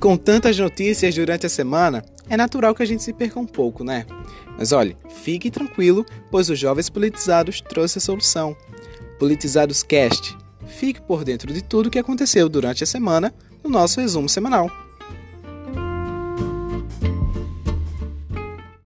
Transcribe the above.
Com tantas notícias durante a semana, é natural que a gente se perca um pouco, né? Mas olhe, fique tranquilo, pois os Jovens Politizados trouxe a solução. Politizados Cast. Fique por dentro de tudo o que aconteceu durante a semana no nosso resumo semanal.